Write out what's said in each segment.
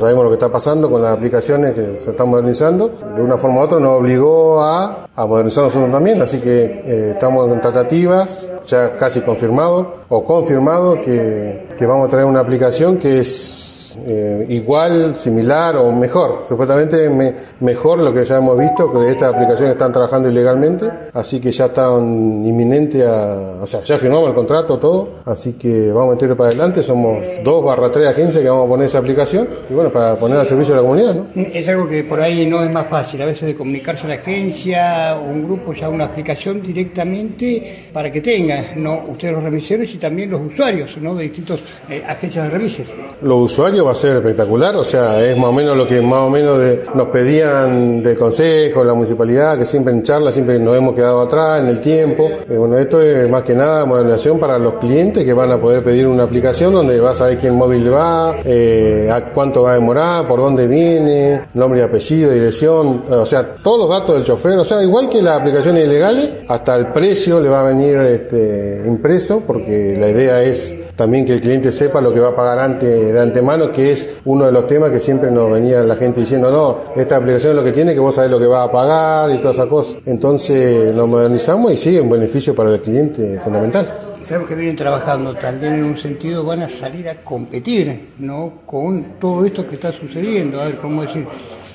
Sabemos lo que está pasando con las aplicaciones que se están modernizando. De una forma u otra nos obligó a, a modernizar nosotros también, así que eh, estamos en tratativas, ya casi confirmado o confirmado que, que vamos a traer una aplicación que es eh, igual, similar o mejor. Supuestamente me, mejor lo que ya hemos visto, que de estas aplicaciones están trabajando ilegalmente, así que ya están inminente a, o sea, ya firmamos el contrato, todo, así que vamos a meterlo para adelante, somos dos barra tres agencias que vamos a poner esa aplicación, y bueno, para poner al servicio de la comunidad, ¿no? Es algo que por ahí no es más fácil, a veces de comunicarse a la agencia, un grupo ya una aplicación directamente para que tengan, ¿no? Ustedes los remiseros y también los usuarios, ¿no? De distintas eh, agencias de remises. Los usuarios va a ser espectacular, o sea, es más o menos lo que más o menos nos pedían del consejo, la municipalidad, que siempre en charla, siempre nos hemos quedado atrás en el tiempo. Eh, bueno, esto es más que nada modernización para los clientes que van a poder pedir una aplicación donde vas a saber quién móvil va, eh, a cuánto va a demorar, por dónde viene, nombre y apellido, dirección, o sea, todos los datos del chofer, o sea, igual que las aplicaciones ilegales, hasta el precio le va a venir este, impreso, porque la idea es también que el cliente sepa lo que va a pagar antes de antemano, que es uno de los temas que siempre nos venía la gente diciendo, no, esta aplicación es lo que tiene, que vos sabés lo que va a pagar y todas esas cosas. Entonces nos modernizamos y sí, un beneficio para el cliente fundamental. Sabemos que vienen trabajando también en un sentido, van a salir a competir ¿no? con todo esto que está sucediendo. A ver, ¿cómo decir?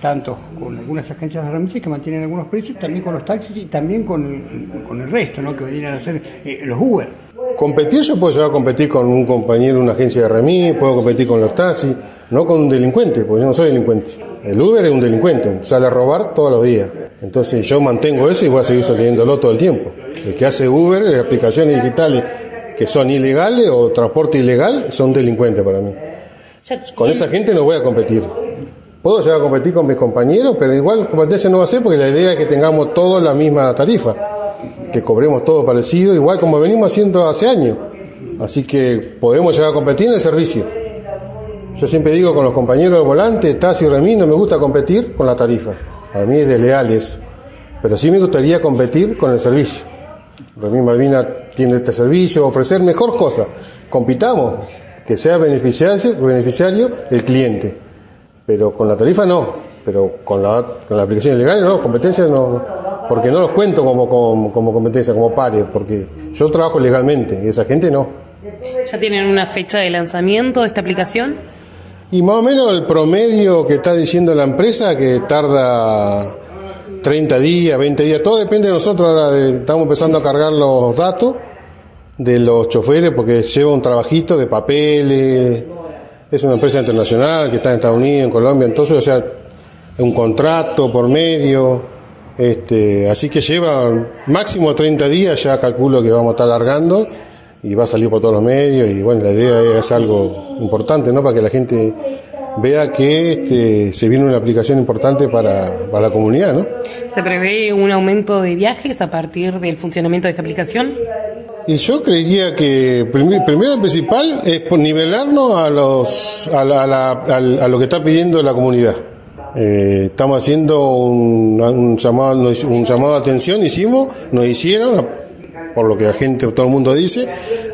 Tanto con algunas agencias de remises que mantienen algunos precios, también con los taxis y también con con el resto, ¿no? que venían a hacer eh, los Uber. Competir, yo puedo llegar a competir con un compañero una agencia de remis, puedo competir con los taxis, no con un delincuente, porque yo no soy delincuente. El Uber es un delincuente, sale a robar todos los días. Entonces yo mantengo eso y voy a seguir sosteniéndolo todo el tiempo. El que hace Uber, aplicaciones digitales que son ilegales o transporte ilegal, son delincuentes para mí. Con esa gente no voy a competir. Puedo llegar a competir con mis compañeros, pero igual competencia no va a ser porque la idea es que tengamos todos la misma tarifa, que cobremos todo parecido, igual como venimos haciendo hace años. Así que podemos llegar a competir en el servicio. Yo siempre digo con los compañeros de volante, taxi y remis, no me gusta competir con la tarifa. Para mí es desleal eso. Pero sí me gustaría competir con el servicio. Remis Malvina tiene este servicio, ofrecer mejor cosa. Compitamos, que sea beneficiario, beneficiario el cliente. Pero con la tarifa no. Pero con la, con la aplicación ilegal no, competencia no. Porque no los cuento como, como, como competencia, como pares, porque yo trabajo legalmente y esa gente no. ¿Ya tienen una fecha de lanzamiento de esta aplicación? Y más o menos el promedio que está diciendo la empresa, que tarda 30 días, 20 días, todo depende de nosotros. Ahora estamos empezando a cargar los datos de los choferes porque lleva un trabajito de papeles. Es una empresa internacional que está en Estados Unidos, en Colombia, entonces, o sea, un contrato por medio. Este, así que lleva máximo 30 días, ya calculo que vamos a estar largando y va a salir por todos los medios y bueno, la idea es algo importante, ¿no? Para que la gente vea que este, se viene una aplicación importante para, para la comunidad, ¿no? ¿Se prevé un aumento de viajes a partir del funcionamiento de esta aplicación? Y yo creería que primero, primero principal es nivelarnos a los a, la, a, la, a, lo que está pidiendo la comunidad. Eh, estamos haciendo un, un, llamado un llamado de atención, hicimos, nos hicieron, por lo que la gente, todo el mundo dice,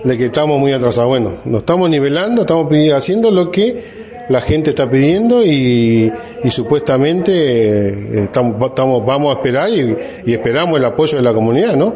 de que estamos muy atrasados. Bueno, nos estamos nivelando, estamos haciendo lo que la gente está pidiendo y, y supuestamente eh, estamos, estamos, vamos a esperar y, y esperamos el apoyo de la comunidad, ¿no?